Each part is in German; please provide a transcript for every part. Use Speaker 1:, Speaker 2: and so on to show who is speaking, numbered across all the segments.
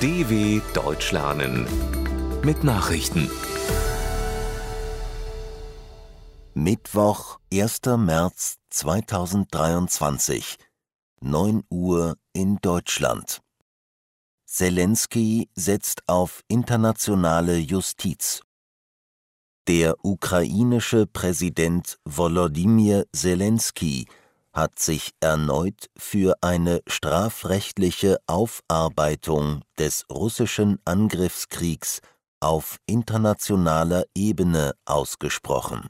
Speaker 1: DW Deutsch lernen mit Nachrichten.
Speaker 2: Mittwoch, 1. März 2023, 9 Uhr in Deutschland. Zelensky setzt auf internationale Justiz. Der ukrainische Präsident Volodymyr Zelensky hat sich erneut für eine strafrechtliche Aufarbeitung des russischen Angriffskriegs auf internationaler Ebene ausgesprochen.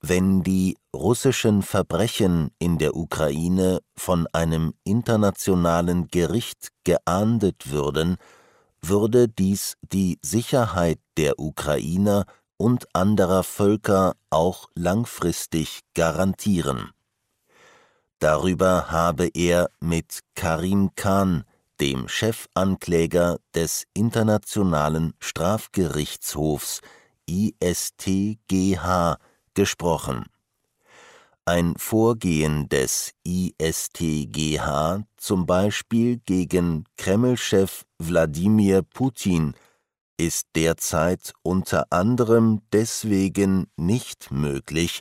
Speaker 2: Wenn die russischen Verbrechen in der Ukraine von einem internationalen Gericht geahndet würden, würde dies die Sicherheit der Ukrainer und anderer Völker auch langfristig garantieren Darüber habe er mit Karim Khan, dem Chefankläger des Internationalen Strafgerichtshofs ISTGH, gesprochen. Ein Vorgehen des ISTGH zum Beispiel gegen Kremlchef Wladimir Putin ist derzeit unter anderem deswegen nicht möglich,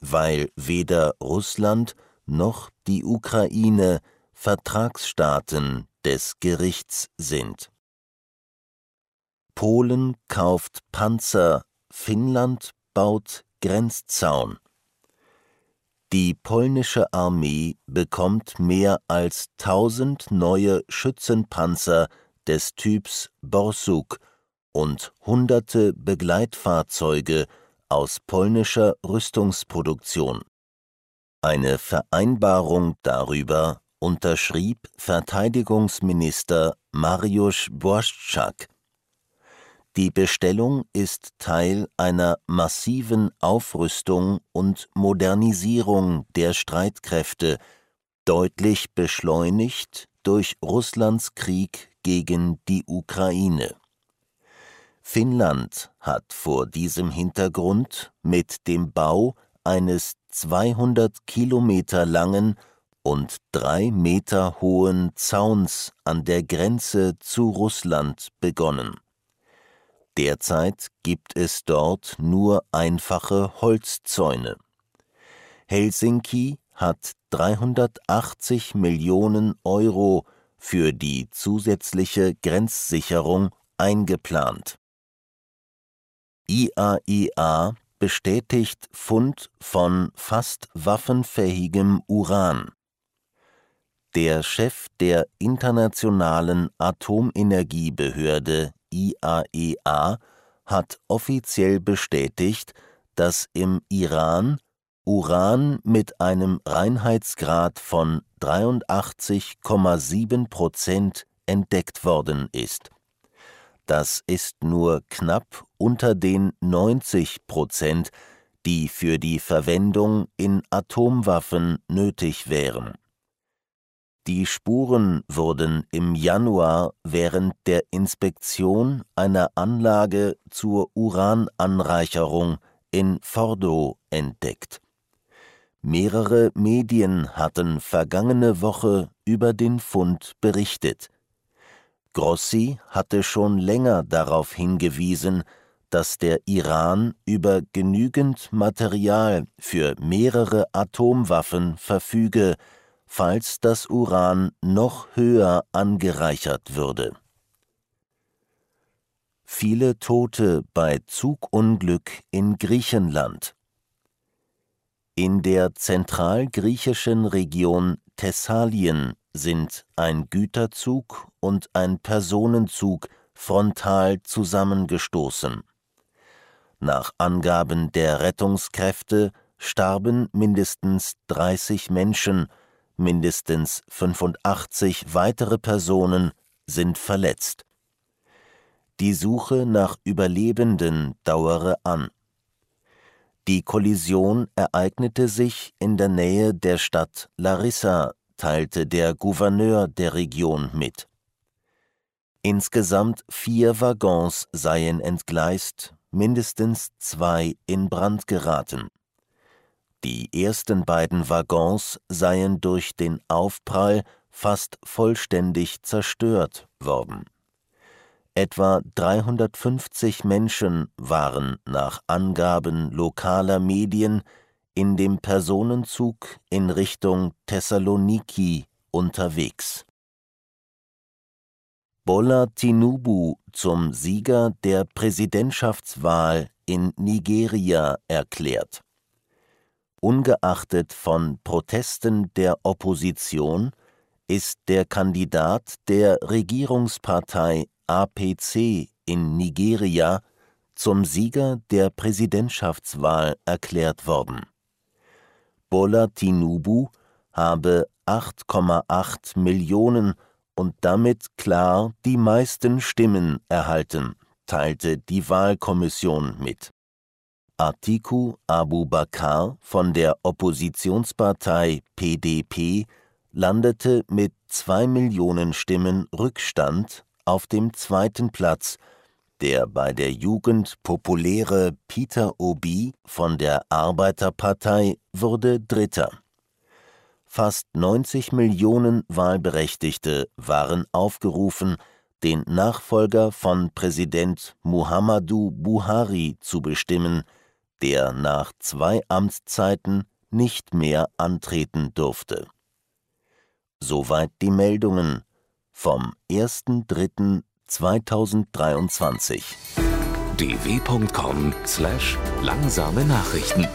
Speaker 2: weil weder Russland noch die Ukraine Vertragsstaaten des Gerichts sind. Polen kauft Panzer, Finnland baut Grenzzaun. Die polnische Armee bekommt mehr als tausend neue Schützenpanzer des Typs Borsuk und hunderte Begleitfahrzeuge aus polnischer Rüstungsproduktion eine Vereinbarung darüber unterschrieb Verteidigungsminister Mariusz Błaszczak. Die Bestellung ist Teil einer massiven Aufrüstung und Modernisierung der Streitkräfte, deutlich beschleunigt durch Russlands Krieg gegen die Ukraine. Finnland hat vor diesem Hintergrund mit dem Bau eines 200 Kilometer langen und drei Meter hohen Zauns an der Grenze zu Russland begonnen. Derzeit gibt es dort nur einfache Holzzäune. Helsinki hat 380 Millionen Euro für die zusätzliche Grenzsicherung eingeplant. IAEA bestätigt Fund von fast waffenfähigem Uran. Der Chef der Internationalen Atomenergiebehörde IAEA e hat offiziell bestätigt, dass im Iran Uran mit einem Reinheitsgrad von 83,7 Prozent entdeckt worden ist das ist nur knapp unter den 90 Prozent, die für die Verwendung in Atomwaffen nötig wären. Die Spuren wurden im Januar während der Inspektion einer Anlage zur Urananreicherung in Fordo entdeckt. Mehrere Medien hatten vergangene Woche über den Fund berichtet. Grossi hatte schon länger darauf hingewiesen, dass der Iran über genügend Material für mehrere Atomwaffen verfüge, falls das Uran noch höher angereichert würde. Viele Tote bei Zugunglück in Griechenland. In der zentralgriechischen Region Thessalien sind ein Güterzug und ein Personenzug frontal zusammengestoßen. Nach Angaben der Rettungskräfte starben mindestens 30 Menschen, mindestens 85 weitere Personen sind verletzt. Die Suche nach Überlebenden dauere an. Die Kollision ereignete sich in der Nähe der Stadt Larissa teilte der Gouverneur der Region mit. Insgesamt vier Waggons seien entgleist, mindestens zwei in Brand geraten. Die ersten beiden Waggons seien durch den Aufprall fast vollständig zerstört worden. Etwa 350 Menschen waren nach Angaben lokaler Medien in dem Personenzug in Richtung Thessaloniki unterwegs. Bola Tinubu zum Sieger der Präsidentschaftswahl in Nigeria erklärt. Ungeachtet von Protesten der Opposition ist der Kandidat der Regierungspartei APC in Nigeria zum Sieger der Präsidentschaftswahl erklärt worden. Bola Tinubu habe 8,8 Millionen und damit klar die meisten Stimmen erhalten, teilte die Wahlkommission mit. Atiku Abu Bakr von der Oppositionspartei PDP landete mit zwei Millionen Stimmen Rückstand auf dem zweiten Platz, der bei der Jugend populäre Peter Obi von der Arbeiterpartei wurde Dritter. Fast 90 Millionen Wahlberechtigte waren aufgerufen, den Nachfolger von Präsident Muhammadu Buhari zu bestimmen, der nach zwei Amtszeiten nicht mehr antreten durfte. Soweit die Meldungen vom 1.3.2023.
Speaker 1: dw.com/langsame Nachrichten